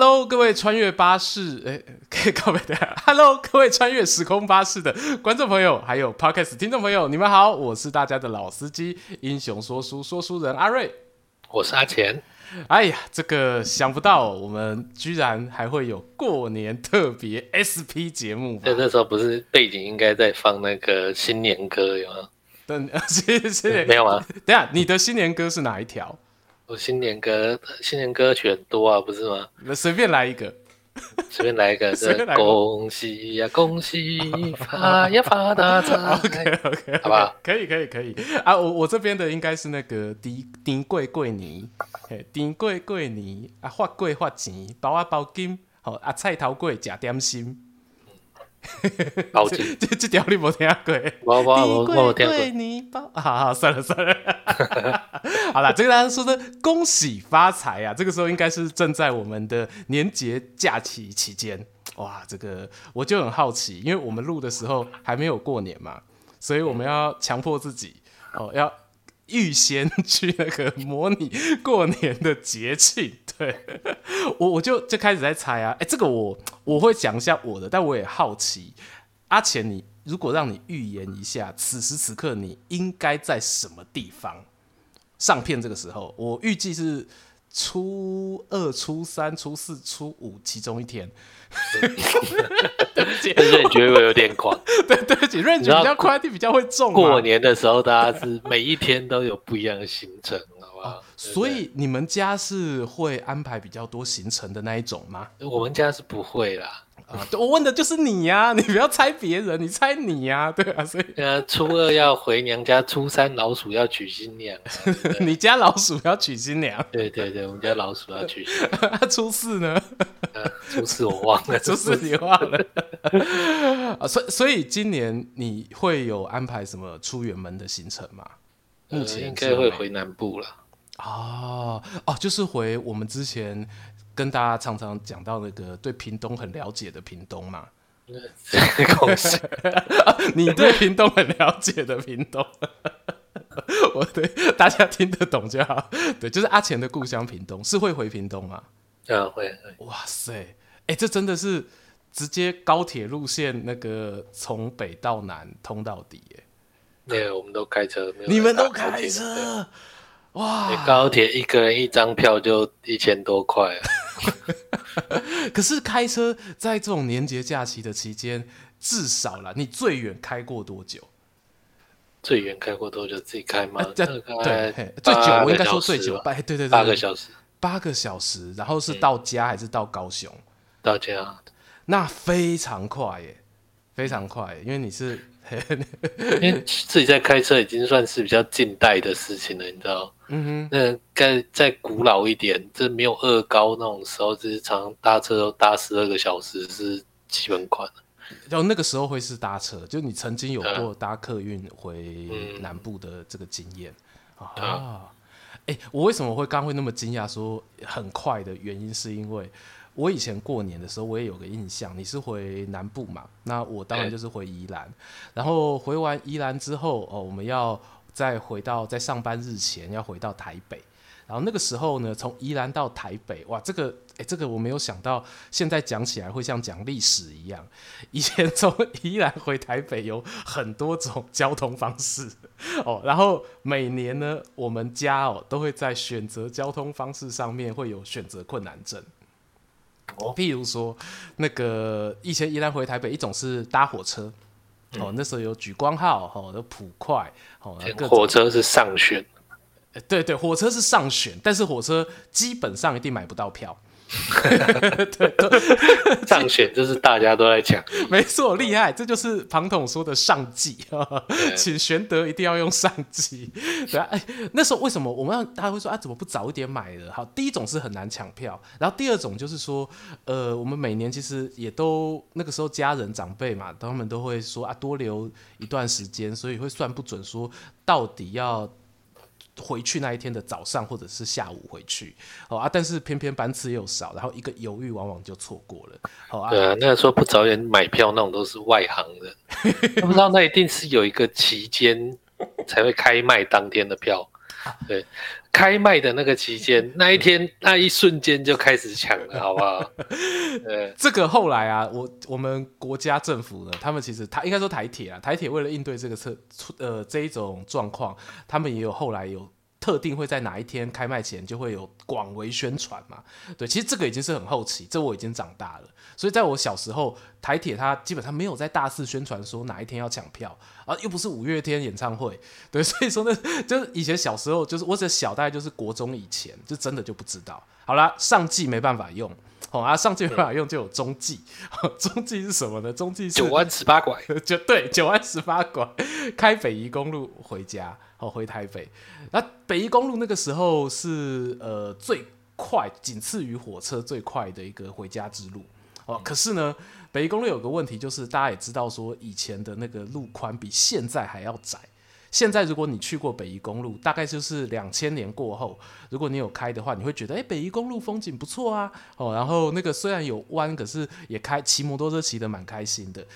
Hello，各位穿越巴士，哎，可以告别的。Hello，各位穿越时空巴士的观众朋友，还有 Podcast 听众朋友，你们好，我是大家的老司机，英雄说书说书人阿瑞，我是阿钱。哎呀，这个想不到，我们居然还会有过年特别 SP 节目。那那时候不是背景应该在放那个新年歌有吗？等，谢谢。没有吗？等下，你的新年歌是哪一条？我新年歌，新年歌曲很多啊，不是吗？那随便来一个，随便来一个，是恭喜呀，恭喜发呀发大财。OK OK，好吧，可以可以可以啊，我我这边的应该是那个丁丁贵贵年，丁贵贵年啊，发贵发钱，包啊包金，好啊，菜头粿假点心。包金，这这条你没听过？我我我我听过。好好，算了算了。好了，这个大家说的恭喜发财啊！这个时候应该是正在我们的年节假期期间。哇，这个我就很好奇，因为我们录的时候还没有过年嘛，所以我们要强迫自己哦，要预先去那个模拟过年的节庆。对，我我就就开始在猜啊，哎，这个我我会讲一下我的，但我也好奇，阿钱，你如果让你预言一下，此时此刻你应该在什么地方上片？这个时候，我预计是初二、初三、初四、初五其中一天。对不起，但是你觉得我有点狂？对，对不起，瑞觉比较快，比较会重。过年的时候，大家是每一天都有不一样的行程。哦、所以你们家是会安排比较多行程的那一种吗？我们家是不会啦。啊，我问的就是你呀、啊，你不要猜别人，你猜你呀、啊，对啊，所以呃，初二要回娘家，初三老鼠要娶新娘，你家老鼠要娶新娘？对对对，我们家老鼠要娶新娘。初四呢？呃、初四我忘了，初四你忘了。啊，所以所以今年你会有安排什么出远门的行程吗？目前、呃、应该会回南部了。哦哦，就是回我们之前跟大家常常讲到那个对屏东很了解的屏东嘛。恭 喜你对屏东很了解的屏东，我对大家听得懂就好。对，就是阿钱的故乡屏东，是会回屏东吗？啊，会。哇塞，哎、欸，这真的是直接高铁路线，那个从北到南通到底，耶。对，我们都开车。没有你们都开车。哇！高铁一个人一张票就一千多块啊！可是开车在这种年节假期的期间，至少啦，你最远开过多久？最远开过多久？自己开吗？对，最久我应该说最久，八对对对，八个小时，八个小时，然后是到家还是到高雄？到家，那非常快耶，非常快，因为你是。因为 自己在开车已经算是比较近代的事情了，你知道？嗯哼。那该再古老一点，这没有二高那种时候，就是常常搭车都搭十二个小时是基本款。然后那个时候会是搭车，就你曾经有过搭客运回南部的这个经验、嗯、啊？哎、欸，我为什么会刚会那么惊讶说很快的原因，是因为。我以前过年的时候，我也有个印象，你是回南部嘛？那我当然就是回宜兰，然后回完宜兰之后，哦，我们要再回到在上班日前要回到台北，然后那个时候呢，从宜兰到台北，哇，这个诶，这个我没有想到，现在讲起来会像讲历史一样。以前从宜兰回台北有很多种交通方式 哦，然后每年呢，我们家哦都会在选择交通方式上面会有选择困难症。譬如说，那个以前宜兰回台北，一种是搭火车，嗯、哦，那时候有莒光号，哦，有普快，哦，火车是上选，对对，火车是上选，但是火车基本上一定买不到票。对，对，上选就是大家都在抢，没错，厉害，这就是庞统说的上计，请玄德一定要用上计。对啊，哎，那时候为什么我们要大家会说啊，怎么不早一点买的？好，第一种是很难抢票，然后第二种就是说，呃，我们每年其实也都那个时候家人长辈嘛，他们都会说啊，多留一段时间，所以会算不准说到底要。回去那一天的早上或者是下午回去，好啊，但是偏偏班次又少，然后一个犹豫往往就错过了，好啊。对啊，那个时候不早点买票那种都是外行人，不知道那一定是有一个期间才会开卖当天的票，对，开卖的那个期间，那一天那一瞬间就开始抢了，好不好？对，这个后来啊，我我们国家政府呢，他们其实台应该说台铁啊，台铁为了应对这个车呃这一种状况，他们也有后来有。特定会在哪一天开卖前就会有广为宣传嘛？对，其实这个已经是很后期，这我已经长大了。所以在我小时候，台铁它基本上没有在大肆宣传说哪一天要抢票啊，又不是五月天演唱会，对，所以说呢，就是以前小时候，就是我只小，大概就是国中以前，就真的就不知道。好啦，上季没办法用，好啊，上季没办法用就有中季，嗯、中季是什么呢？中季是九弯十八拐，就对，九弯十八拐，开北宜公路回家。哦，回台北，那北宜公路那个时候是呃最快，仅次于火车最快的一个回家之路。哦，可是呢，北宜公路有个问题，就是大家也知道说，以前的那个路宽比现在还要窄。现在如果你去过北宜公路，大概就是两千年过后，如果你有开的话，你会觉得，哎，北宜公路风景不错啊。哦，然后那个虽然有弯，可是也开骑摩托车骑得蛮开心的。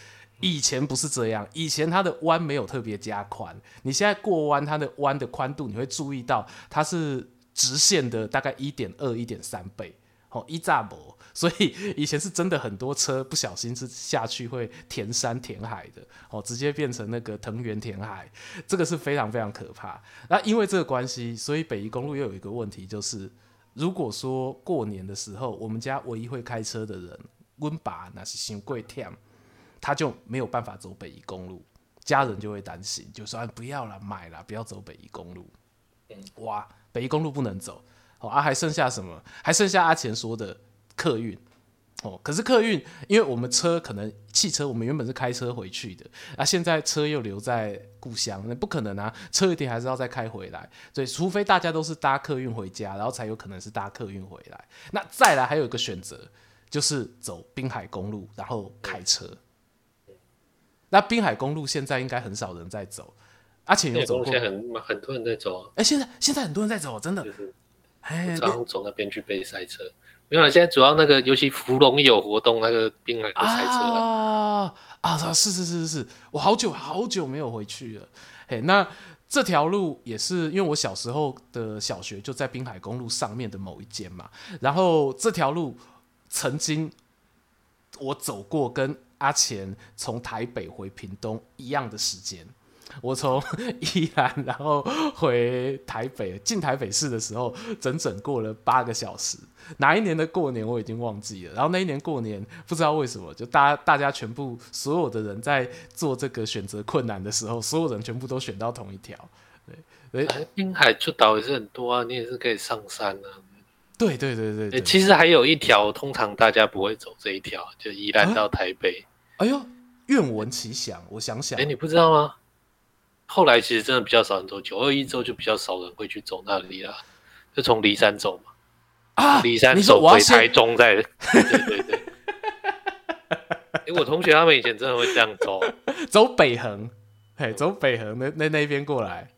以前不是这样，以前它的弯没有特别加宽。你现在过弯，它的弯的宽度，你会注意到它是直线的大概一点二、一点三倍，哦，一炸膜。所以以前是真的很多车不小心是下去会填山填海的，哦，直接变成那个藤原填海，这个是非常非常可怕。那因为这个关系，所以北宜公路又有一个问题，就是如果说过年的时候，我们家唯一会开车的人，温爸那是新贵天。他就没有办法走北宜公路，家人就会担心，就说不要了，买了，不要走北宜公路。哇，北宜公路不能走，哦啊，还剩下什么？还剩下阿钱说的客运，哦，可是客运，因为我们车可能汽车，我们原本是开车回去的，啊，现在车又留在故乡，那不可能啊，车一定还是要再开回来，所以除非大家都是搭客运回家，然后才有可能是搭客运回来。那再来还有一个选择，就是走滨海公路，然后开车。那滨海公路现在应该很少人在走，而且有走过，现在很很多人在走啊。哎、欸，现在现在很多人在走，真的。就是，哎，早上走那边去被塞车。没有了，现在主要那个，尤其芙蓉有活动，那个滨海都塞车了。啊啊，是是是是是，我好久好久没有回去了。嘿，那这条路也是因为我小时候的小学就在滨海公路上面的某一间嘛，然后这条路曾经我走过跟。阿钱从台北回屏东一样的时间，我从 宜兰然后回台北进台北市的时候，整整过了八个小时。哪一年的过年我已经忘记了。然后那一年过年不知道为什么，就大家大家全部所有的人在做这个选择困难的时候，所有人全部都选到同一条。对，对，滨海出岛也是很多啊，你也是可以上山啊。对对对对，对，其实还有一条，通常大家不会走这一条，就宜兰到台北。啊哎呦，愿闻其详。我想想，哎，你不知道吗？后来其实真的比较少人走九二一之后，就比较少人会去走那里了，就从梨山走嘛。啊，梨山走回台中再，对对对。哎，我同学他们以前真的会这样走，走北横，嘿，走北横那那那边过来。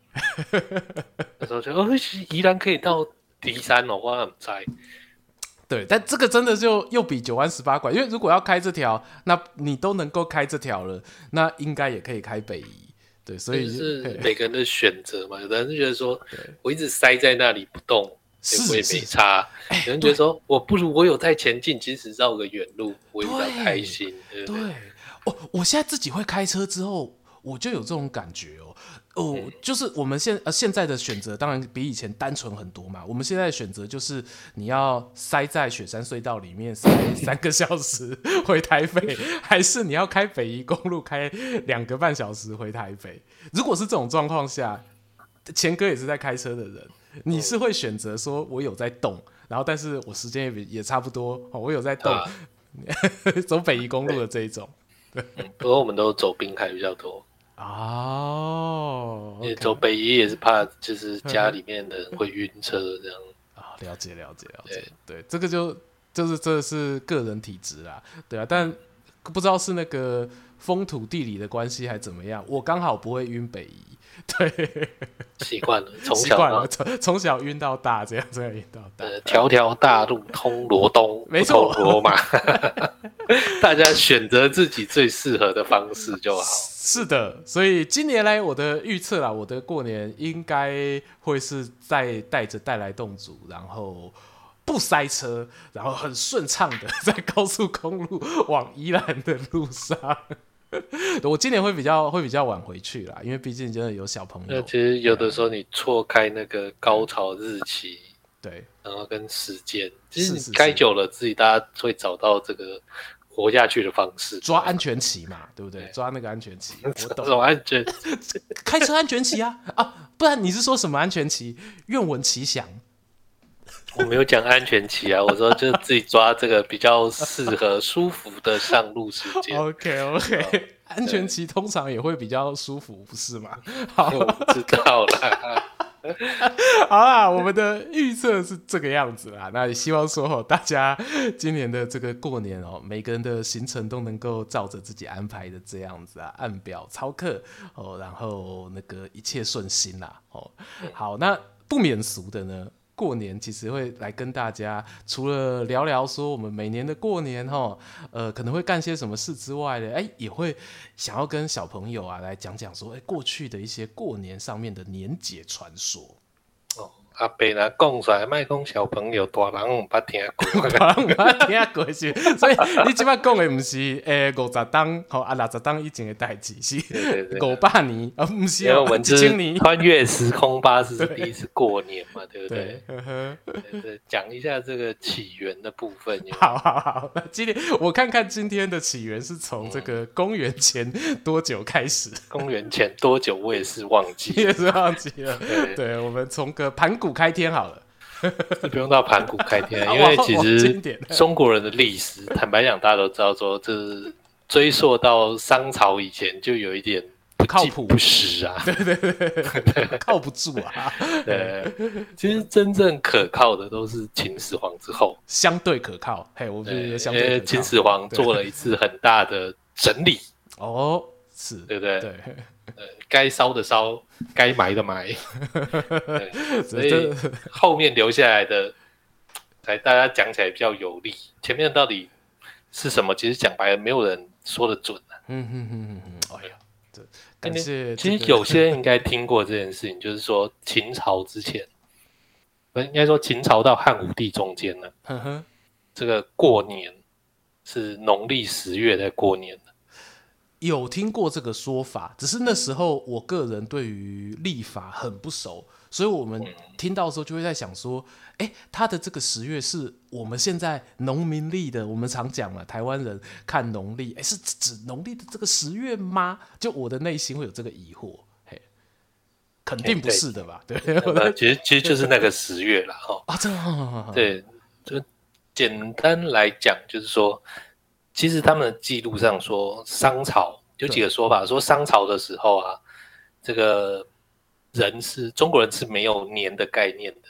那时候就哦，宜兰可以到梨山哦，我很在。对，但这个真的就又比九弯十八拐，因为如果要开这条，那你都能够开这条了，那应该也可以开北宜。对，所以是每个人的选择嘛。有的人就觉得说，我一直塞在那里不动，我也没差。有人觉得说，我不如我有在前进，即使绕个远路，我也比较开心。对，我我现在自己会开车之后，我就有这种感觉哦。哦，就是我们现呃现在的选择当然比以前单纯很多嘛。我们现在的选择就是你要塞在雪山隧道里面塞三个小时回台北，还是你要开北宜公路开两个半小时回台北？如果是这种状况下，钱哥也是在开车的人，你是会选择说我有在动，然后但是我时间也也差不多，哦我有在动，啊、走北宜公路的这一种。不过我们都走滨海比较多。哦，你走北移也是怕，就是家里面的人会晕车这样。啊、哦，了解了解了解，对，这个就就是这是个人体质啦，对啊，但不知道是那个风土地理的关系还怎么样，我刚好不会晕北移，对，习惯了，从小习惯了，从从小晕到大，这样这样晕到大，条条大路通罗东，没错，罗马。大家选择自己最适合的方式就好。是的，所以今年来我的预测啦，我的过年应该会是在带着带来动组，然后不塞车，然后很顺畅的在高速公路往宜兰的路上。我今年会比较会比较晚回去啦，因为毕竟真的有小朋友。那其实有的时候你错开那个高潮日期，对，然后跟时间，其实你开久了，自己大家会找到这个。活下去的方式，抓安全旗嘛，对不对？抓那个安全旗，我懂。什么安全？开车安全旗啊啊！不然你是说什么安全旗？愿闻其详。我没有讲安全期啊，我说就自己抓这个比较适合、舒服的上路时间。OK OK，安全期通常也会比较舒服，不是吗？好，我知道了。好啦，我们的预测是这个样子啦。那也希望说，大家今年的这个过年哦，每个人的行程都能够照着自己安排的这样子啊，按表操课哦，然后那个一切顺心啦哦。好，那不免俗的呢。过年其实会来跟大家，除了聊聊说我们每年的过年哈，呃，可能会干些什么事之外呢，哎，也会想要跟小朋友啊来讲讲说，哎，过去的一些过年上面的年节传说。阿伯啦，讲出来卖讲小朋友，大人唔捌听过，大人唔捌听过是，所以你即摆讲的唔是诶五十档，吼啊六十档以前的代志，是五百年，而唔是一千年。穿越时空巴士是第一次过年嘛，对不对，讲一下这个起源的部分。好好好，那今天我看看今天的起源是从这个公元前多久开始？公元前多久？我也是忘记，也是忘记了。对，我们从个盘古。开天好了，不用到盘古开天，因为其实中国人的历史，坦白讲，大家都知道说，这追溯到商朝以前就有一点不靠谱、不实啊，对对对，靠不住啊。对，其实真正可靠的都是秦始皇之后，相对可靠。嘿，我觉得相对秦始皇做了一次很大的整理。哦，是对不对？对。该烧的烧，该埋的埋，所以后面留下来的，才大家讲起来比较有力。前面到底是什么？其实讲白了，没有人说的准啊。嗯嗯嗯嗯哎呀，这感谢。其实有些人应该听过这件事情，就是说秦朝之前，不应该说秦朝到汉武帝中间呢，这个过年是农历十月在过年。有听过这个说法，只是那时候我个人对于立法很不熟，所以我们听到的时候就会在想说，哎，他的这个十月是我们现在农民历的，我们常讲嘛，台湾人看农历，哎，是指农历的这个十月吗？就我的内心会有这个疑惑，嘿，肯定不是的吧？对，对其实其实就是那个十月了，哈啊，这样，对，就简单来讲，就是说。其实他们的记录上说，商朝有几个说法，说商朝的时候啊，这个人是中国人是没有年的概念的。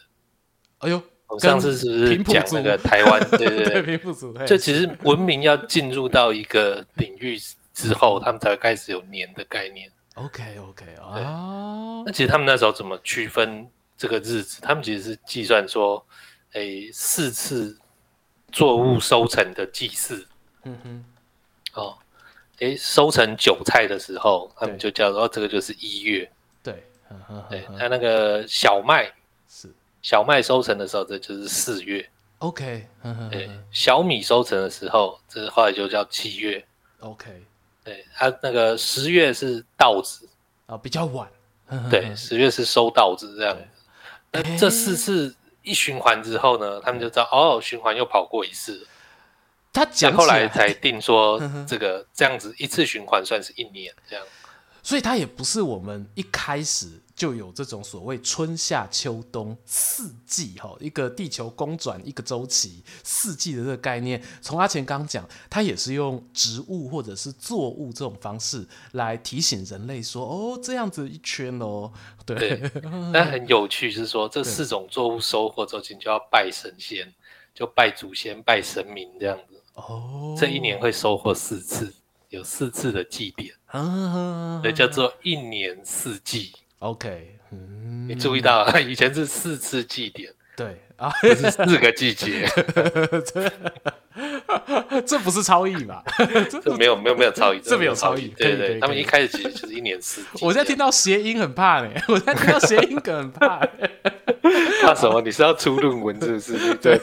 哎呦，我上次是不是讲那个台湾？对对 对，平埔族。这其实文明要进入到一个领域之后，他们才会开始有年的概念。OK OK 啊，那其实他们那时候怎么区分这个日子？他们其实是计算说，哎，四次作物收成的祭祀。嗯哼，哦，诶，收成韭菜的时候，他们就叫做这个就是一月。对，对，他那个小麦是小麦收成的时候，这就是四月。OK，对，小米收成的时候，这后来就叫七月。OK，对，他那个十月是稻子啊，比较晚。对，十月是收稻子这样子。那这四次一循环之后呢，他们就知道哦，循环又跑过一次。他讲后来才定说，这个这样子一次循环算是一年这样，所以它也不是我们一开始就有这种所谓春夏秋冬四季哈，一个地球公转一个周期四季的这个概念。从阿钱刚讲，他也是用植物或者是作物这种方式来提醒人类说，哦，这样子一圈哦，对。对但很有趣是说，这四种作物收获之后，就要拜神仙，就拜祖先、拜神明这样子。哦，这一年会收获四次，有四次的祭典，啊，所以叫做一年四季。OK，嗯，你注意到以前是四次祭典，对啊，不是四个季节。这不是超译吧？这没有没有没有超译，这没有超译。对对，他们一开始其实就是一年四季。我现在听到谐音很怕呢，我现在听到谐音梗很怕。怕什么？你是要出论文是不是？对，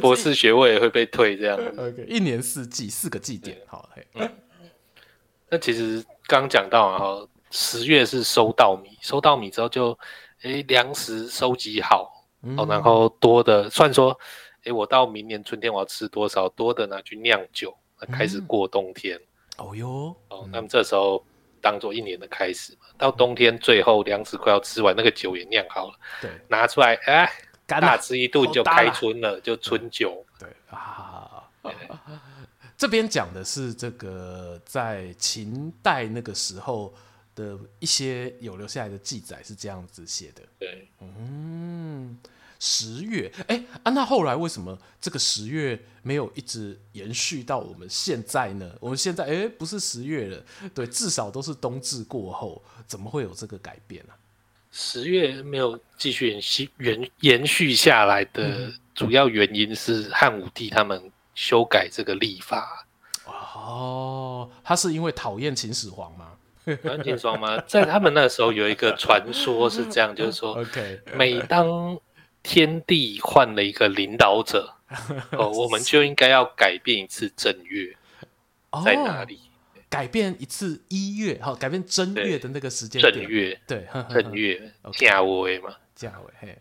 博士学位也会被退这样。OK，一年四季四个季点，好。那其实刚讲到啊，十月是收稻米，收稻米之后就，诶粮食收集好，哦，然后多的算说。哎，我到明年春天我要吃多少多的拿去酿酒，开始过冬天。嗯、哦哟，哦，那么这时候当做一年的开始嘛。到冬天最后粮食快要吃完，那个酒也酿好了，对，拿出来，哎，大吃一顿就开春了，就春酒。对啊，对这边讲的是这个在秦代那个时候的一些有留下来的记载是这样子写的。对，嗯。十月，哎、欸、啊，那后来为什么这个十月没有一直延续到我们现在呢？我们现在，哎、欸，不是十月了，对，至少都是冬至过后，怎么会有这个改变呢、啊？十月没有继续延续延延续下来的主要原因是汉武帝他们修改这个历法。哦，他是因为讨厌秦始皇吗？讨厌秦始皇吗？在他们那时候有一个传说是这样，就是说，OK，每当天地换了一个领导者，哦，我们就应该要改变一次正月，在哪里？哦、改变一次一月，好，改变正月的那个时间。正月，对，正月，甲尾嘛，甲尾，嘿，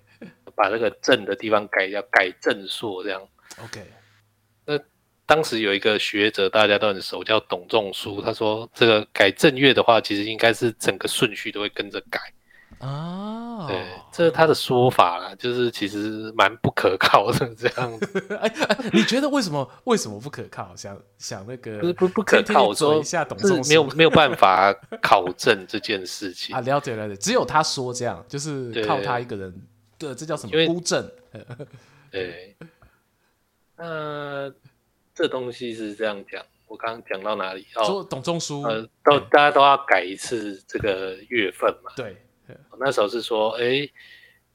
把那个正的地方改掉，改正朔这样。OK，那当时有一个学者，大家都很熟，叫董仲舒，他说这个改正月的话，其实应该是整个顺序都会跟着改。哦，对，这是他的说法啦，就是其实蛮不可靠的这样子。哎哎，你觉得为什么为什么不可靠？想想那个不不不可靠，我说一下董仲舒没有没有办法考证这件事情啊。了解了解，只有他说这样，就是靠他一个人。对，这叫什么？孤证。对，那这东西是这样讲，我刚刚讲到哪里？说董仲舒，呃，都大家都要改一次这个月份嘛。对。那时候是说，哎、欸，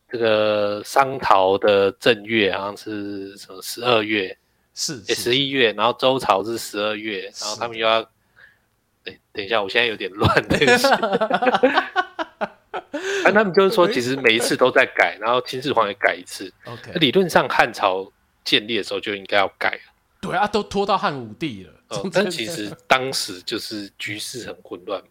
这个商朝的正月好像是什么十二月，是十一月，然后周朝是十二月，然后他们又要，哎，等一下，我现在有点乱那个。啊，他们就是说，其实每一次都在改，然后秦始皇也改一次。OK，理论上汉朝建立的时候就应该要改了。对啊，都拖到汉武帝了。哦，但其实当时就是局势很混乱。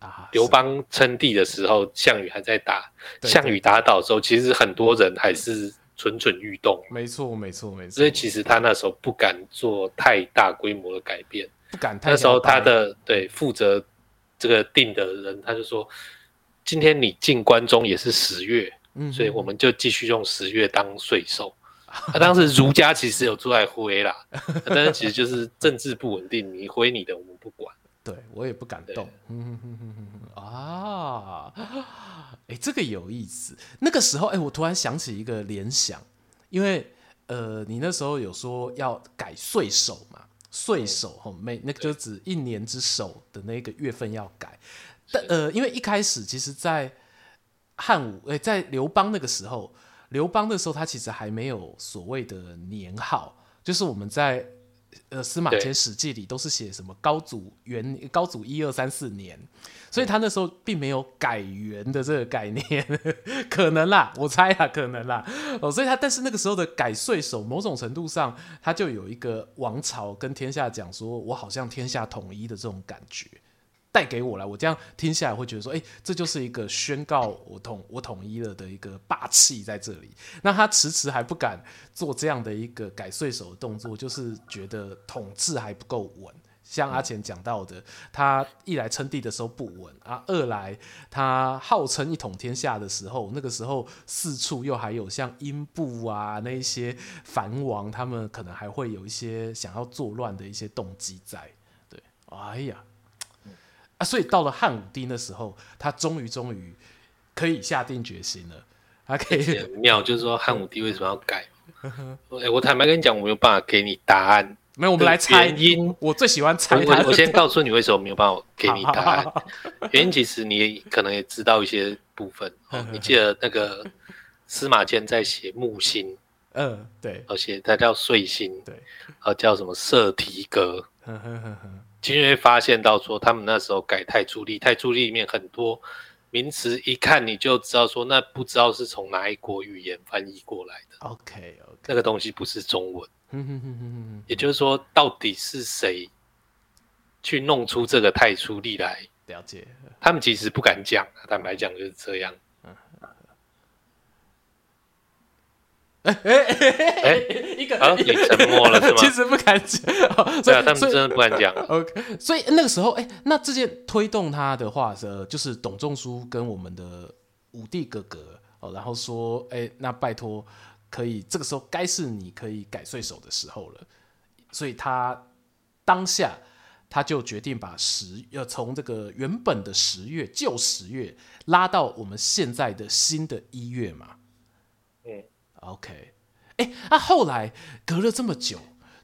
啊刘邦称帝的时候，项羽还在打。项羽打倒的时候，其实很多人还是蠢蠢欲动。没错，没错，没错。所以其实他那时候不敢做太大规模的改变，不敢太。那时候他的对负责这个定的人，他就说：“今天你进关中也是十月，嗯，所以我们就继续用十月当岁首。” 他当时儒家其实有出来挥啦，但是其实就是政治不稳定，你挥你的，我们不管。对，我也不敢动。嗯哼哼哼啊，哎，这个有意思。那个时候，哎，我突然想起一个联想，因为呃，你那时候有说要改岁首嘛，岁首吼，每那个就指一年之首的那个月份要改。但呃，因为一开始其实，在汉武哎，在刘邦那个时候，刘邦那时候他其实还没有所谓的年号，就是我们在。呃，司马迁《史记》里都是写什么高祖元高祖一二三四年，所以他那时候并没有改元的这个概念，可能啦，我猜啊，可能啦。哦，所以他但是那个时候的改岁首，某种程度上，他就有一个王朝跟天下讲说，我好像天下统一的这种感觉。带给我来，我这样听下来会觉得说，哎，这就是一个宣告我统我统一了的一个霸气在这里。那他迟迟还不敢做这样的一个改岁首的动作，就是觉得统治还不够稳。像阿钱讲到的，他一来称帝的时候不稳啊，二来他号称一统天下的时候，那个时候四处又还有像英布啊那一些藩王，他们可能还会有一些想要作乱的一些动机在。对，哎呀。啊，所以到了汉武帝那时候，他终于终于可以下定决心了。他可以很妙，就是说汉武帝为什么要改？哎，我坦白跟你讲，我没有办法给你答案。没有，我们来猜原因。我最喜欢猜。我我先告诉你为什么没有办法给你答案。原因其实你可能也知道一些部分。你记得那个司马迁在写木星嗯，对，而且他叫岁星，对，呃，叫什么色提格。呵，因为发现到说，他们那时候改太初历，太初历里面很多名词，一看你就知道说，那不知道是从哪一国语言翻译过来的。OK，OK，那个东西不是中文。也就是说，到底是谁去弄出这个太初历来？了解，他们其实不敢讲，坦白讲就是这样。哎哎哎 一个啊，你沉默了是吗？其实不敢讲，对啊，他们真的不敢讲。OK，所以那个时候，哎，那这件推动他的话，呃，就是董仲舒跟我们的五帝哥哥哦，然后说，哎，那拜托，可以这个时候该是你可以改岁首的时候了。所以他当下他就决定把十要从这个原本的十月旧十月拉到我们现在的新的一月嘛。OK，哎，那、后来隔了这么久，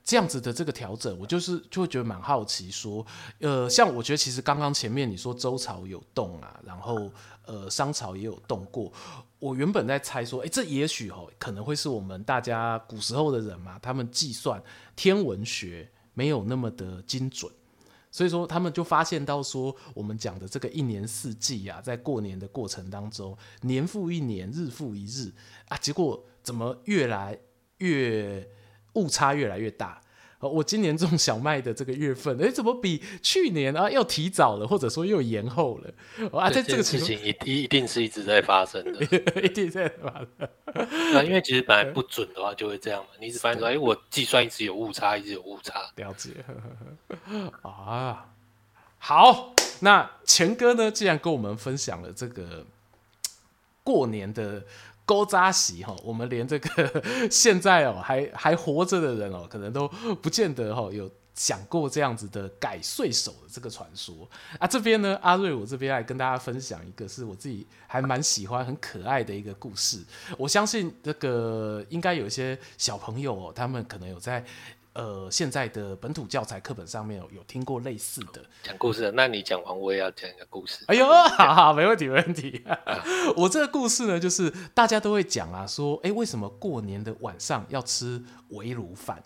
这样子的这个调整，我就是就会觉得蛮好奇，说，呃，像我觉得其实刚刚前面你说周朝有动啊，然后呃商朝也有动过，我原本在猜说，哎，这也许哦可能会是我们大家古时候的人嘛，他们计算天文学没有那么的精准。所以说，他们就发现到说，我们讲的这个一年四季啊，在过年的过程当中，年复一年，日复一日啊，结果怎么越来越误差越来越大？我今年种小麦的这个月份，哎，怎么比去年啊又提早了，或者说又延后了？啊，在这个事情一一定是一直在发生的，一定在发生。那因为其实本来不准的话就会这样嘛，你一直发现说，哎，我计算一直有误差，一直有误差。了解。啊，好，那钱哥呢，既然跟我们分享了这个过年的。高扎席哈，我们连这个 现在哦还还活着的人哦，可能都不见得哈有想过这样子的改岁手的这个传说啊。这边呢，阿瑞，我这边来跟大家分享一个是我自己还蛮喜欢、很可爱的一个故事。我相信这个应该有一些小朋友哦，他们可能有在。呃，现在的本土教材课本上面有有听过类似的讲故事，那你讲完我也要讲一个故事。哎呦，好好，没问题，没问题。我这个故事呢，就是大家都会讲啊，说，哎，为什么过年的晚上要吃围炉饭？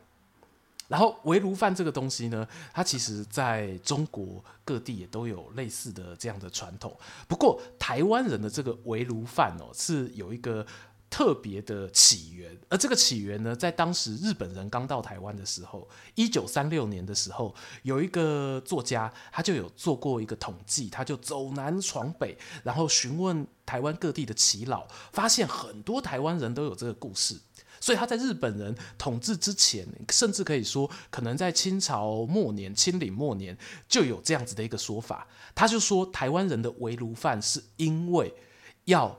然后围炉饭这个东西呢，它其实在中国各地也都有类似的这样的传统。不过台湾人的这个围炉饭哦，是有一个。特别的起源，而这个起源呢，在当时日本人刚到台湾的时候，一九三六年的时候，有一个作家，他就有做过一个统计，他就走南闯北，然后询问台湾各地的耆老，发现很多台湾人都有这个故事，所以他在日本人统治之前，甚至可以说，可能在清朝末年、清领末年就有这样子的一个说法，他就说台湾人的围炉饭是因为要。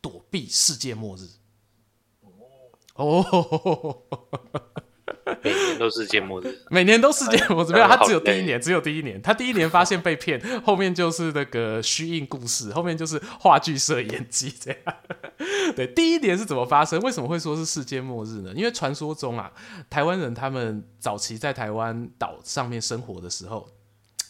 躲避世界末日哦，每年都世界末日，每年都世界末日，没有，他只有第一年，只有第一年，他第一年发现被骗，后面就是那个虚应故事，后面就是话剧社演技这样。对，第一年是怎么发生？为什么会说是世界末日呢？因为传说中啊，台湾人他们早期在台湾岛上面生活的时候。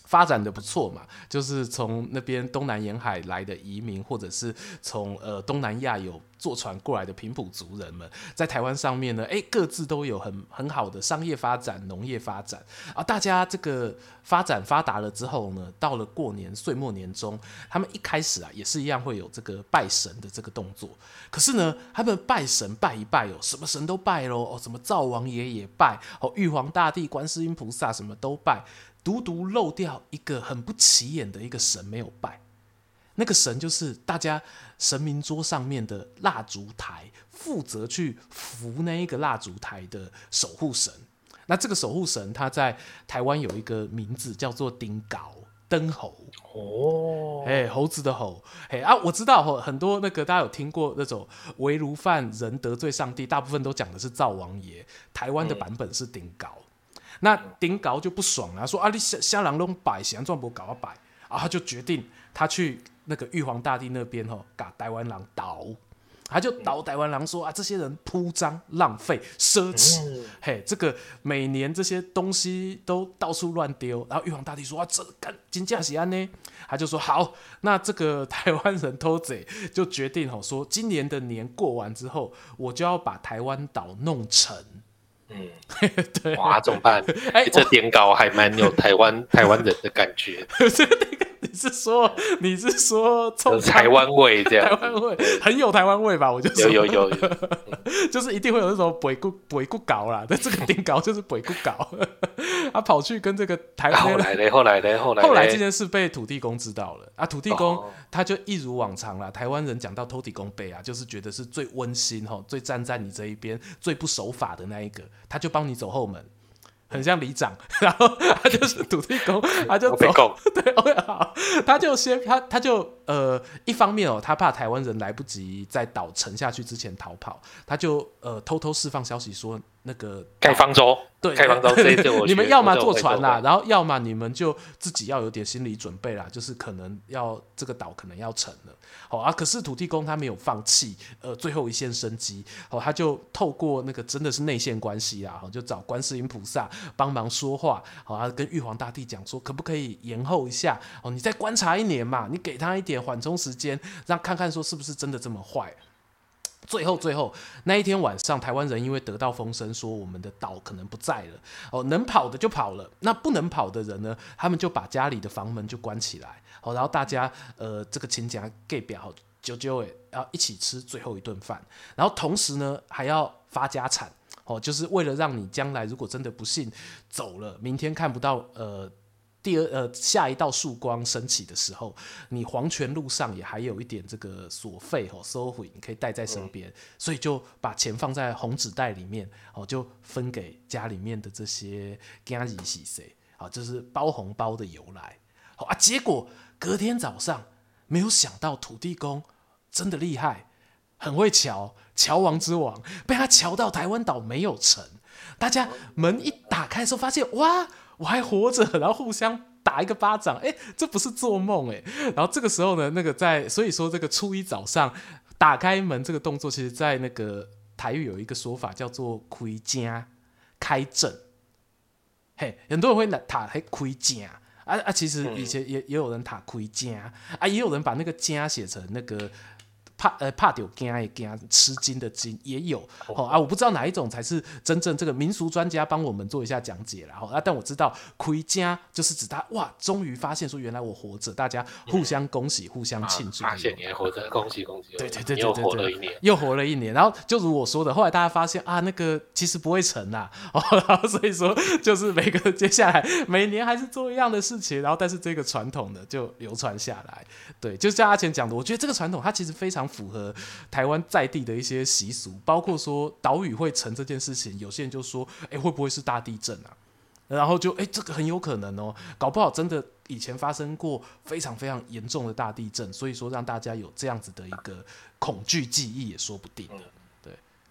发展的不错嘛，就是从那边东南沿海来的移民，或者是从呃东南亚有坐船过来的平埔族人们，在台湾上面呢，哎，各自都有很很好的商业发展、农业发展啊。大家这个发展发达了之后呢，到了过年岁末年终，他们一开始啊也是一样会有这个拜神的这个动作。可是呢，他们拜神拜一拜哦，什么神都拜喽哦，什么灶王爷也拜哦，玉皇大帝、观世音菩萨什么都拜。独独漏掉一个很不起眼的一个神没有拜，那个神就是大家神明桌上面的蜡烛台，负责去扶那一个蜡烛台的守护神。那这个守护神他在台湾有一个名字叫做丁高灯猴。哦，哎，猴子的猴，哎啊，我知道很多那个大家有听过那种围炉饭人得罪上帝，大部分都讲的是灶王爷，台湾的版本是丁高。那丁高就不爽了，说啊，你虾虾郎拢摆，想赚不搞啊摆，然后他就决定他去那个玉皇大帝那边吼，把台湾狼倒，他就倒台湾狼说啊，这些人铺张浪费奢侈，嗯、嘿，这个每年这些东西都到处乱丢。然后玉皇大帝说啊，这干金价喜安呢？他就说好，那这个台湾人偷贼就决定吼说，今年的年过完之后，我就要把台湾岛弄成。嗯，对，哇，怎么办？这点稿还蛮有台湾 台湾人的感觉。你是说你是说台湾味这样？台湾味很有台湾味吧？我就说有有有，有 就是一定会有那种鬼故鬼故搞啦。但这个顶搞就是鬼故搞，他 跑去跟这个台湾后来嘞，后来嘞，后来后来这件事被土地公知道了啊！土地公他就一如往常啦。台湾人讲到偷地公背啊，就是觉得是最温馨哈，最站在你这一边，最不守法的那一个，他就帮你走后门。很像里长，然后他就是土地公，他就走，对，OK 好，他就先他他就呃，一方面哦，他怕台湾人来不及在岛沉下去之前逃跑，他就呃偷偷释放消息说。那个盖方舟，对，盖方舟 这你们要么坐船啦，然后要么你们就自己要有点心理准备啦，就是可能要这个岛可能要沉了。好啊，可是土地公他没有放弃，呃，最后一线生机，好，他就透过那个真的是内线关系啊，就找观世音菩萨帮忙说话，好啊，跟玉皇大帝讲说，可不可以延后一下？哦，你再观察一年嘛，你给他一点缓冲时间，让看看说是不是真的这么坏。最后，最后那一天晚上，台湾人因为得到风声说我们的岛可能不在了，哦，能跑的就跑了，那不能跑的人呢，他们就把家里的房门就关起来，好，然后大家呃这个亲家给表舅舅诶，要一起吃最后一顿饭，然后同时呢还要发家产，哦，就是为了让你将来如果真的不幸走了，明天看不到呃。第二呃，下一道曙光升起的时候，你黄泉路上也还有一点这个所费哦，收回你可以带在身边，所以就把钱放在红纸袋里面哦，就分给家里面的这些家人是谁啊，就是包红包的由来。好啊，结果隔天早上，没有想到土地公真的厉害，很会乔，乔王之王，被他瞧到台湾岛没有成，大家门一打开的时候发现哇。我还活着，然后互相打一个巴掌，哎，这不是做梦哎。然后这个时候呢，那个在，所以说这个初一早上打开门这个动作，其实在那个台语有一个说法叫做“开家”，开正。嘿，很多人会拿塔还开家啊啊，其实以前也也有人塔开家啊，也有人把那个家写成那个。怕呃怕丢惊也惊吃惊的惊也有。哦。啊，我不知道哪一种才是真正这个民俗专家帮我们做一下讲解然后啊，但我知道亏家就是指他哇，终于发现说原来我活着，大家互相恭喜，互相庆祝，发现你还活着，恭喜恭喜，对对对对对，又活了一年，又活了一年，然后就如我说的，后来大家发现啊，那个其实不会成呐，哦，然后所以说就是每个接下来每年还是做一样的事情，然后但是这个传统的就流传下来，对，就像阿钱讲的，我觉得这个传统它其实非常。符合台湾在地的一些习俗，包括说岛屿会沉这件事情，有些人就说：“哎、会不会是大地震啊？”然后就：“哎、这个很有可能哦，搞不好真的以前发生过非常非常严重的大地震，所以说让大家有这样子的一个恐惧记忆也说不定的。”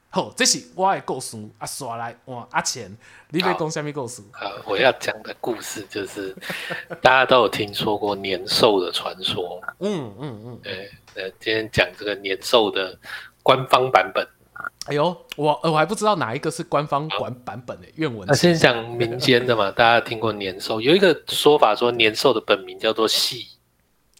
好，这是我的故事。阿刷来哇，阿钱，你要讲什么故事？呃，我要讲的故事就是大家都有听说过年兽的传说。嗯嗯嗯，对，呃，今天讲这个年兽的官方版本。哎呦，我我还不知道哪一个是官方版版本的原文。那先讲民间的嘛，大家听过年兽？有一个说法说年兽的本名叫做夕。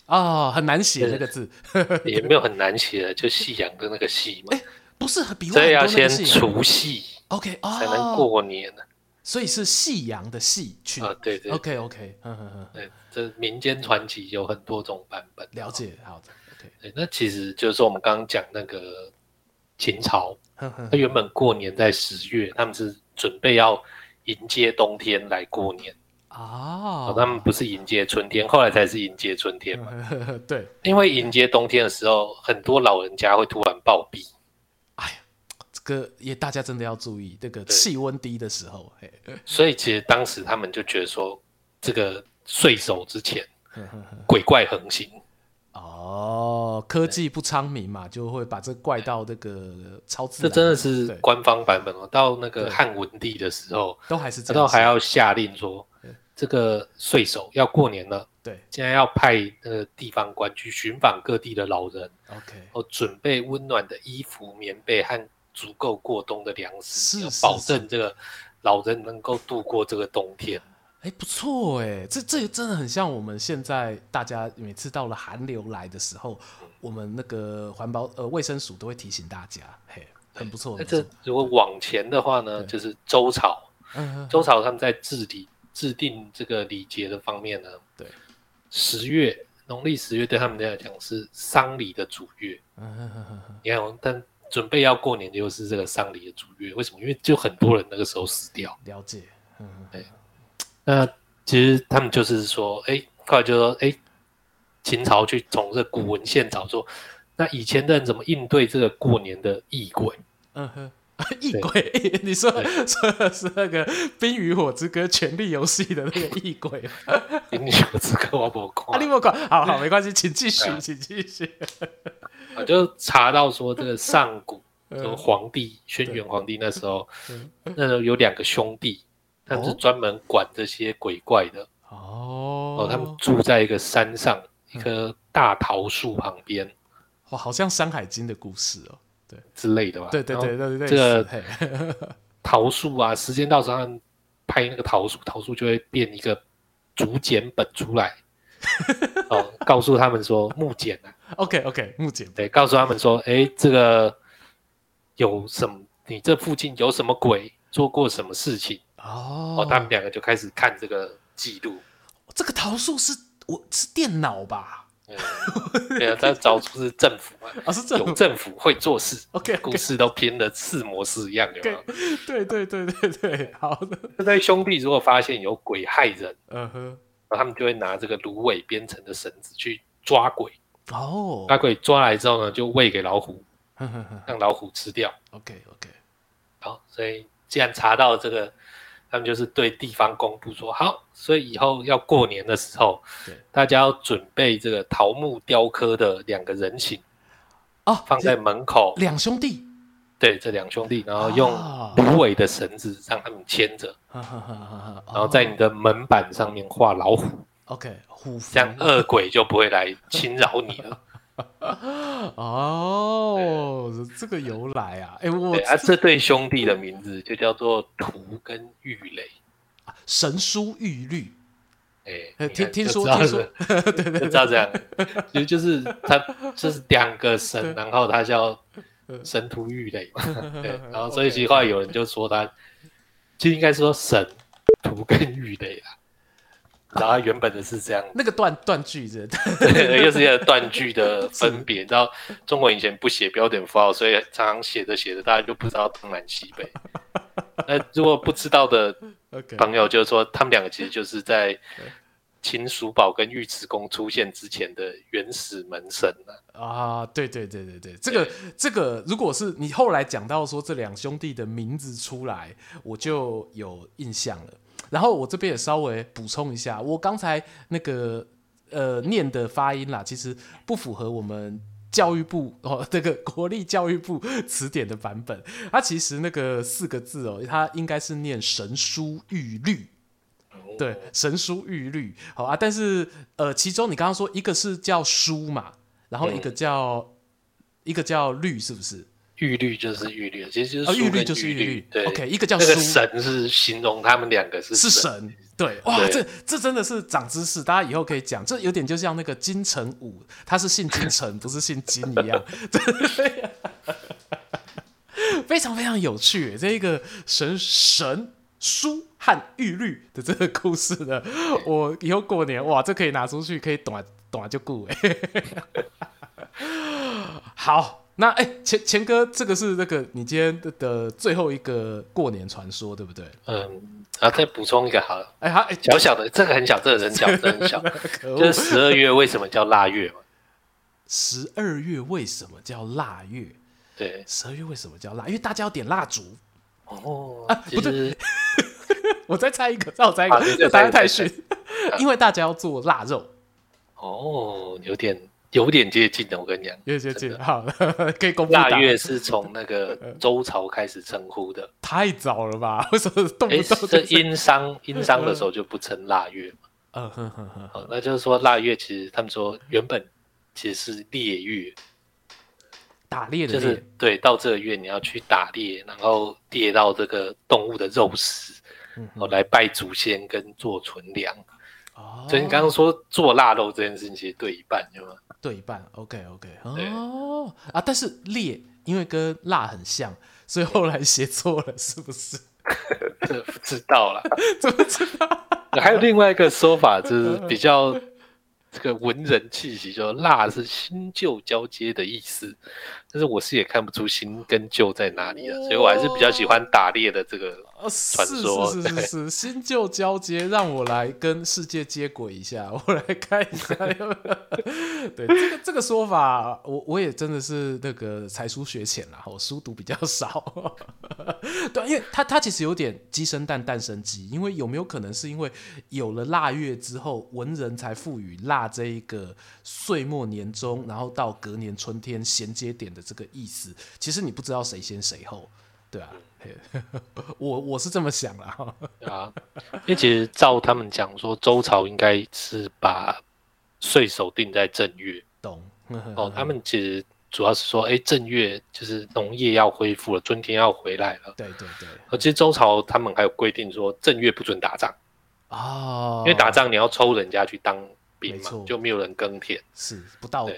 哦，很难写那个字，也没有很难写的，就夕阳的那个夕嘛。不是比所以要先除夕，OK，才能过年呢。所以是夕阳的夕去啊，对对，OK，OK，嗯对，这民间传奇有很多种版本。了解，好的，OK。对，那其实就是我们刚刚讲那个秦朝，他原本过年在十月，他们是准备要迎接冬天来过年啊，他们不是迎接春天，后来才是迎接春天嘛。对，因为迎接冬天的时候，很多老人家会突然暴毙。个也大家真的要注意，这个气温低的时候，嘿，所以其实当时他们就觉得说，这个岁首之前，鬼怪横行。哦，科技不昌明嘛，就会把这怪到这个超自然。这真的是官方版本哦。到那个汉文帝的时候，都还是，到还要下令说，这个岁首要过年了，对，现在要派那个地方官去寻访各地的老人，OK，哦，准备温暖的衣服、棉被和足够过冬的粮食，是，是，保证这个老人能够度过这个冬天。哎，不错哎，这这真的很像我们现在大家每次到了寒流来的时候，嗯、我们那个环保呃卫生署都会提醒大家，嘿，很不错。那这如果往前的话呢，就是周朝，周朝他们在治理制定这个礼节的方面呢，对，十月农历十月对他们来讲是丧礼的主月，嗯，你看，但准备要过年就是这个丧礼的主月，为什么？因为就很多人那个时候死掉，了解，嗯，对。那其实他们就是说，哎，后来就说，哎，秦朝去从这古文献找说，那以前的人怎么应对这个过年的异鬼？嗯 哼，异鬼，你说说的是那个《冰与火之歌》《权力游戏》的那个异鬼？《冰与火之歌》我不看，啊，你不看，好好，没关系，请继续，请继续。我就查到说，这个上古，什么皇帝轩辕皇帝那时候，那时候有两个兄弟。他们是专门管这些鬼怪的哦，哦，他们住在一个山上，一棵大桃树旁边，哇，好像《山海经》的故事哦，对。之类的吧？对对对对对，这个 桃树啊，时间到时候拍那个桃树，桃树就会变一个竹简本出来，哦，告诉他们说木简啊，OK OK，木简，对，告诉他们说，哎，这个有什么？你这附近有什么鬼？做过什么事情？哦，哦，他们两个就开始看这个记录。这个桃树是我是电脑吧？嗯，对啊，他找出是政府嘛？啊，是政府，有政府会做事。OK，故事都编的似模似样，有没有？对对对对对，好的。这对兄弟如果发现有鬼害人，嗯哼，然后他们就会拿这个芦苇编成的绳子去抓鬼。哦，把鬼抓来之后呢，就喂给老虎，让老虎吃掉。OK OK，好，所以既然查到这个。他们就是对地方公布说好，所以以后要过年的时候，对，大家要准备这个桃木雕刻的两个人形哦，放在门口。两兄弟，对，这两兄弟，然后用芦苇的绳子让他们牵着，哦，然后在你的门板上面画老虎。OK，虎，这样恶鬼就不会来侵扰你了。哦，这个由来啊，哎，我啊，这对兄弟的名字就叫做图跟玉垒，神书玉律，哎，听听说听说，对对，就知道这样，其实就是他就是两个神，然后他叫神图玉垒嘛，对，然后这一句话有人就说他，就应该说神图跟玉垒啊。然后原本的是这样，那个断断句子，对，又是一个断句的分别。然后中国以前不写标点符号，所以常常写着写着，大家就不知道东南西北。那如果不知道的朋友，就是说他们两个其实就是在秦叔宝跟尉迟恭出现之前的原始门生啊，对对对对对，这个这个，如果是你后来讲到说这两兄弟的名字出来，我就有印象了。然后我这边也稍微补充一下，我刚才那个呃念的发音啦，其实不符合我们教育部哦 这个国立教育部词典的版本。它其实那个四个字哦，它应该是念神书玉律，对，神书玉律。好啊，但是呃，其中你刚刚说一个是叫书嘛，然后一个叫一个叫律，是不是？玉律就是玉律，其实就是玉律就是玉律。对，OK，一个叫那个神是形容他们两个是是神。对，哇，这这真的是长知识，大家以后可以讲。这有点就像那个金城武，他是姓金城，不是姓金一样。对，非常非常有趣，这一个神神书和玉律的这个故事呢，我以后过年哇，这可以拿出去，可以短短就过哎。好。那哎，钱钱哥，这个是那个你今天的的最后一个过年传说，对不对？嗯，啊再补充一个好了。哎，好，小小的，这个很小，这个很小，这个很小，就是十二月为什么叫腊月嘛？十二月为什么叫腊月？对，十二月为什么叫腊？因为大家要点蜡烛。哦，啊，不对，我再猜一个，再我猜一个，这答案太逊。因为大家要做腊肉。哦，有点。有点接近的，我跟你讲，有点接近。好，可以公布。腊 月是从那个周朝开始称呼的，太早了吧？为什么动不动这殷商殷商的时候就不称腊月嘛？嗯哼哼哼，那就是说腊月其实他们说原本其实是猎月，打猎的就是对，到这个月你要去打猎，然后猎到这个动物的肉食，嗯哼，来拜祖先跟做存粮。哦，所以你刚刚说做腊肉这件事情，其实对一半，对吗？对一半，OK OK，哦啊，但是烈因为跟辣很像，所以后来写错了，是不是？这不知道啦，怎么知道？还有另外一个说法，就是比较这个文人气息，就辣是新旧交接的意思。但是我是也看不出新跟旧在哪里了，所以我还是比较喜欢打猎的这个传说。是是是是，新旧交接，让我来跟世界接轨一下，我来看一下。对这个这个说法，我我也真的是那个才疏学浅啦，我书读比较少。对，因为它它其实有点鸡生蛋，蛋生鸡。因为有没有可能是因为有了腊月之后，文人才赋予腊这一个岁末年终，然后到隔年春天衔接点的这个意思？其实你不知道谁先谁后，对啊，我我是这么想啦。啊，因为其实照他们讲说，周朝应该是把岁首定在正月，懂？哦，他们其实。主要是说，哎，正月就是农业要恢复了，春天要回来了。对对对。而其实周朝他们还有规定说，正月不准打仗。哦。因为打仗你要抽人家去当兵嘛，就没有人耕田，是不道德。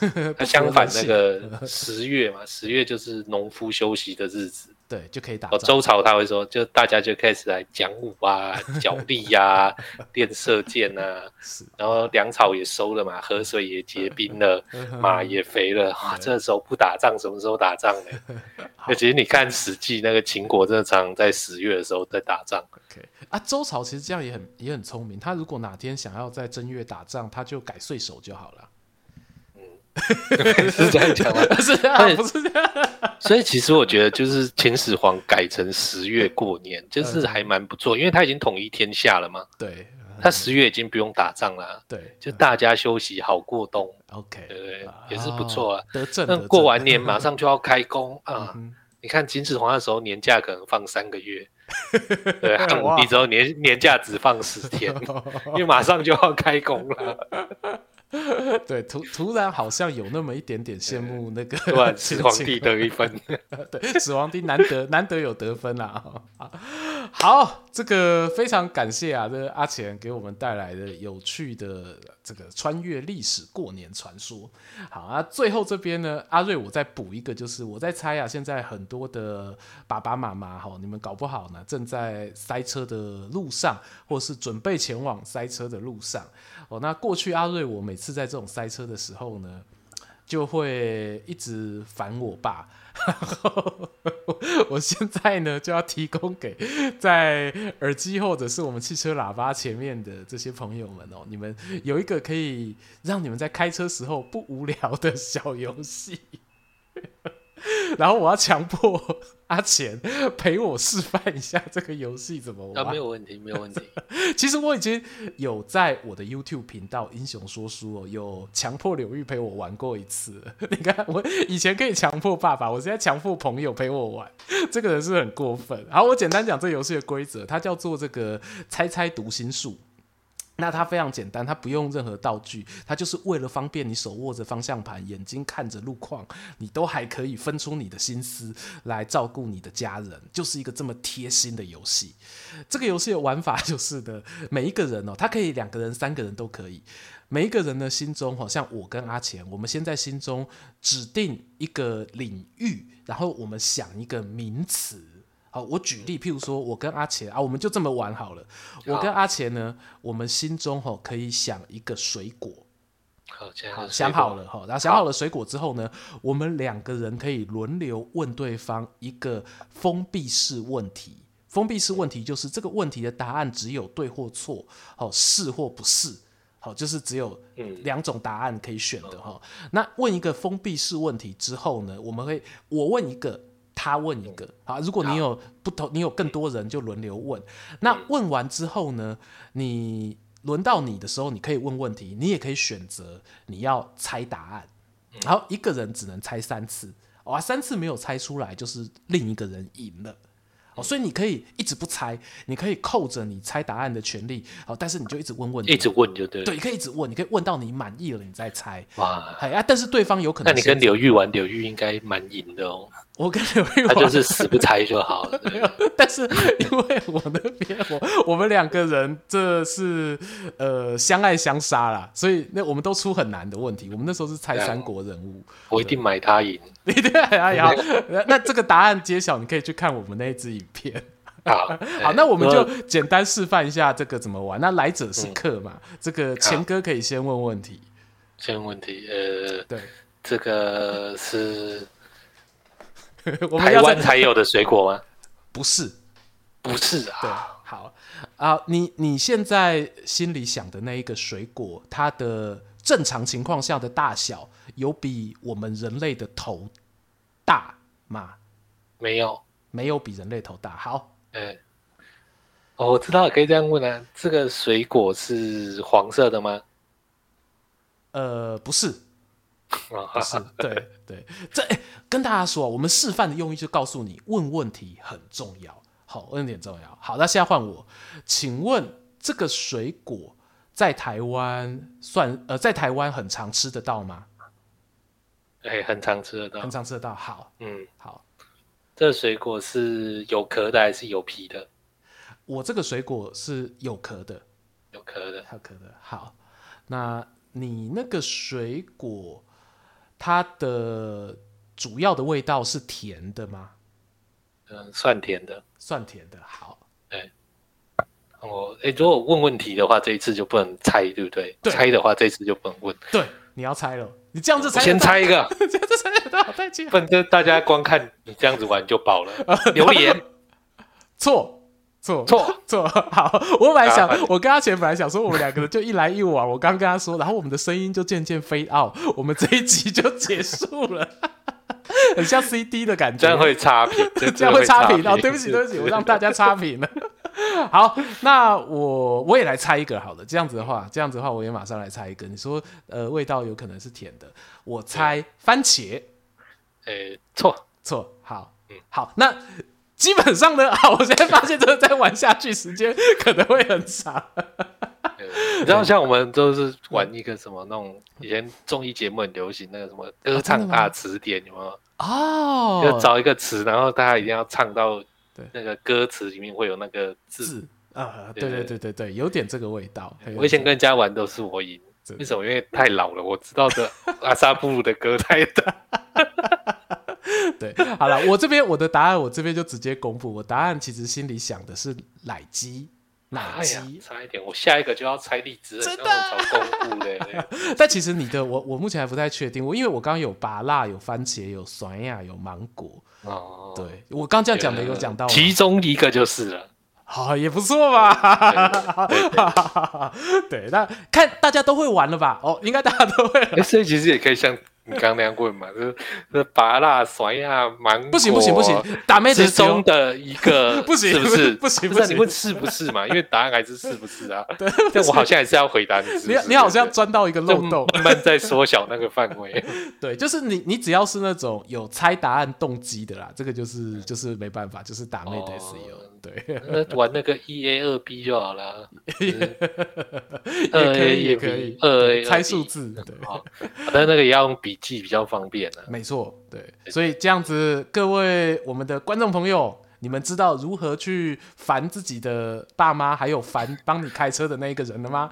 那相反，那个十月嘛，十月就是农夫休息的日子。对，就可以打。周朝他会说，就大家就开始来讲武啊、角力呀、练射箭啊。是。然后粮草也收了嘛，河水也结冰了，马也肥了。哇，这时候不打仗，什么时候打仗呢？那其实你看《史记》，那个秦国真的常在十月的时候在打仗。OK。啊，周朝其实这样也很也很聪明。他如果哪天想要在正月打仗，他就改岁首就好了。是这样讲吗？是这样，不是这样。所以其实我觉得，就是秦始皇改成十月过年，就是还蛮不错，因为他已经统一天下了嘛。对，他十月已经不用打仗了。对，就大家休息好过冬。OK，对对，也是不错啊。那过完年马上就要开工啊！你看秦始皇的时候年假可能放三个月，对，汉武帝之后年年假只放十天，因为马上就要开工了。对，突突然好像有那么一点点羡慕那个始皇帝得一分，对，始皇帝难得难得有得分啊！好，这个非常感谢啊，这个阿钱给我们带来的有趣的这个穿越历史过年传说。好啊，最后这边呢，阿瑞我再补一个，就是我在猜啊，现在很多的爸爸妈妈哈，你们搞不好呢正在塞车的路上，或是准备前往塞车的路上。哦，那过去阿瑞，我每次在这种塞车的时候呢，就会一直烦我爸。我现在呢，就要提供给在耳机或者是我们汽车喇叭前面的这些朋友们哦，你们有一个可以让你们在开车时候不无聊的小游戏。然后我要强迫阿钱陪我示范一下这个游戏怎么玩。啊，没有问题，没有问题。其实我已经有在我的 YouTube 频道《英雄说书》哦，有强迫柳玉陪我玩过一次。你看，我以前可以强迫爸爸，我现在强迫朋友陪我玩，这个人是很过分。好，我简单讲这个游戏的规则，它叫做这个猜猜读心术。那它非常简单，它不用任何道具，它就是为了方便你手握着方向盘，眼睛看着路况，你都还可以分出你的心思来照顾你的家人，就是一个这么贴心的游戏。这个游戏的玩法就是的，每一个人哦，他可以两个人、三个人都可以。每一个人的心中，好像我跟阿钱，我们先在心中指定一个领域，然后我们想一个名词。好，我举例，譬如说，我跟阿钱啊，我们就这么玩好了。我跟阿钱呢，我们心中哈可以想一个水果，好，好想好了哈，然后想好了水果之后呢，我们两个人可以轮流问对方一个封闭式问题。封闭式问题就是这个问题的答案只有对或错，好，是或不是，好，就是只有两种答案可以选的哈。那问一个封闭式问题之后呢，我们会我问一个。他问一个啊，如果你有不同，你有更多人就轮流问。那问完之后呢，你轮到你的时候，你可以问问题，你也可以选择你要猜答案，然后一个人只能猜三次，哇，三次没有猜出来，就是另一个人赢了。哦，所以你可以一直不猜，你可以扣着你猜答案的权利，好，但是你就一直问问题，一直问就对。对，你可以一直问，你可以问到你满意了，你再猜。哇，哎啊，但是对方有可能。那你跟刘玉玩，刘玉应该蛮赢的哦。我跟刘玉玩，他就是死不猜就好了。但是因为我那边我我们两个人这是呃相爱相杀啦，所以那我们都出很难的问题。我们那时候是猜三国人物，我一定买他赢。你 对哎呀，那这个答案揭晓，你可以去看我们那一支影片。好，好，那我们就简单示范一下这个怎么玩。那来者是客嘛，这个钱哥可以先问问题。先问问题，呃，对，这个是。台湾才有的水果吗？不是，不是啊。对，好啊，你你现在心里想的那一个水果，它的正常情况下的大小有比我们人类的头大吗？没有，没有比人类头大。好，嗯，哦，我知道，可以这样问啊。这个水果是黄色的吗？呃，不是。不是，对对，这哎，跟大家说，我们示范的用意就告诉你，问问题很重要。好，问题很重要。好，那现在换我，请问这个水果在台湾算呃，在台湾很常吃得到吗？哎，很常吃得到，很常吃得到。好，嗯，好，这个水果是有壳的还是有皮的？我这个水果是有壳的，有壳的，有壳的。好，那你那个水果？它的主要的味道是甜的吗？嗯，算甜的，算甜的。好，哎，我哎，如果问问题的话，这一次就不能猜，对不对？对。猜的话，这一次就不能问。对，你要猜了，你这样子猜，先猜一个，这样子猜得到，再见。不然大家光看你这样子玩就饱了。留言，错。错错错！好，我本来想，我跟阿钱本来想说，我们两个人就一来一往。我刚跟他说，然后我们的声音就渐渐 fade out，我们这一集就结束了，很像 CD 的感觉。这样会差评，这样会差评哦。对不起，对不起，我让大家差评了。好，那我我也来猜一个好了。这样子的话，这样子的话，我也马上来猜一个。你说，呃，味道有可能是甜的，我猜番茄。诶，错错，好，嗯，好，那。基本上呢，啊，我现在发现这个再玩下去时间可能会很长。你知道，像我们都是玩一个什么那种以前综艺节目很流行那个什么歌唱大词典，有没有？哦，就找一个词，然后大家一定要唱到那个歌词里面会有那个字啊。对对对对对，有点这个味道。我以前跟人家玩都是我赢，为什么？因为太老了，我知道的阿萨布鲁的歌太大。对，好了，我这边我的答案，我这边就直接公布。我答案其实心里想的是奶鸡，奶鸡、哎、差一点，我下一个就要猜荔枝了，真的公布的。但其实你的，我我目前还不太确定，我因为我刚刚有芭辣，有番茄，有酸呀，有芒果。哦，对，我刚这样讲的有讲到，其中一个就是了。好，也不错吧？对，那看大家都会玩了吧？哦，应该大家都会。所以其实也可以像。你刚刚那样问嘛，就是是芭乐、酸呀、芒果，不行不行不行，打妹之中的一个，不行是不是？不行不行，你问是不是嘛？因为答案还是是不是啊？对，但我好像还是要回答你。你你好像钻到一个漏洞，慢慢在缩小那个范围。对，就是你你只要是那种有猜答案动机的啦，这个就是就是没办法，就是打妹的 SEO。对，那玩那个一 A 二 B 就好了，也可以也可以，二 A 猜数字，对，但那个也要用笔记比较方便呢。没错，对，所以这样子，各位我们的观众朋友。你们知道如何去烦自己的爸妈，还有烦帮你开车的那一个人了吗？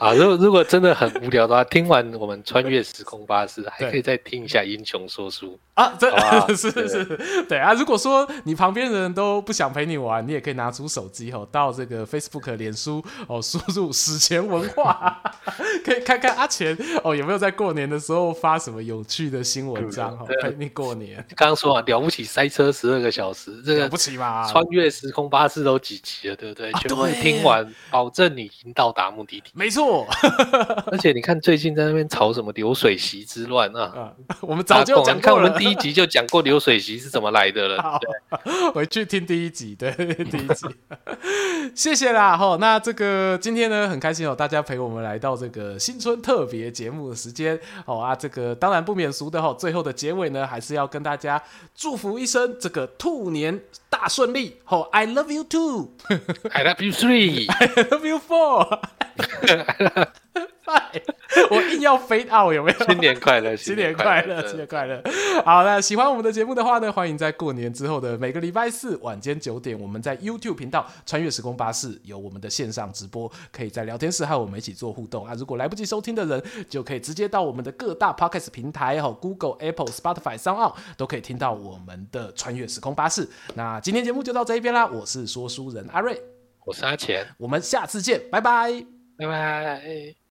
啊，如果如果真的很无聊的话，听完我们穿越时空巴士，还可以再听一下英雄说书啊。这 是是，对啊。如果说你旁边的人都不想陪你玩，你也可以拿出手机哦，到这个 Facebook、脸书哦，输入史前文化，可以看看阿钱哦有没有在过年的时候发什么有趣的新文章哦，陪你过年。刚刚说啊，了不起塞车十二个小时。时，这个不起嘛？穿越时空巴士都几集了，对不对？啊、全部听完，保证你已经到达目的地。没错，而且你看最近在那边吵什么流水席之乱啊，啊？我们早就讲过了，看我们第一集就讲过流水席是怎么来的了。对，回去听第一集，对，第一集。谢谢啦，吼，那这个今天呢很开心哦，大家陪我们来到这个新春特别节目的时间，哦啊，这个当然不免俗的吼，最后的结尾呢还是要跟大家祝福一声，这个兔年大顺利，吼，I love you two，I love you three，I love you four。 我硬要 fade out 有没有？新年快乐，新年快乐，新年快乐！好，那喜欢我们的节目的话呢，欢迎在过年之后的每个礼拜四晚间九点，我们在 YouTube 频道《穿越时空巴士》有我们的线上直播，可以在聊天室和我们一起做互动啊。如果来不及收听的人，就可以直接到我们的各大 Podcast 平台哈，Google、Apple、Spotify、SoundOn 都可以听到我们的《穿越时空巴士》。那今天节目就到这一边啦，我是说书人阿瑞，我是阿钱，我们下次见，拜拜，拜拜。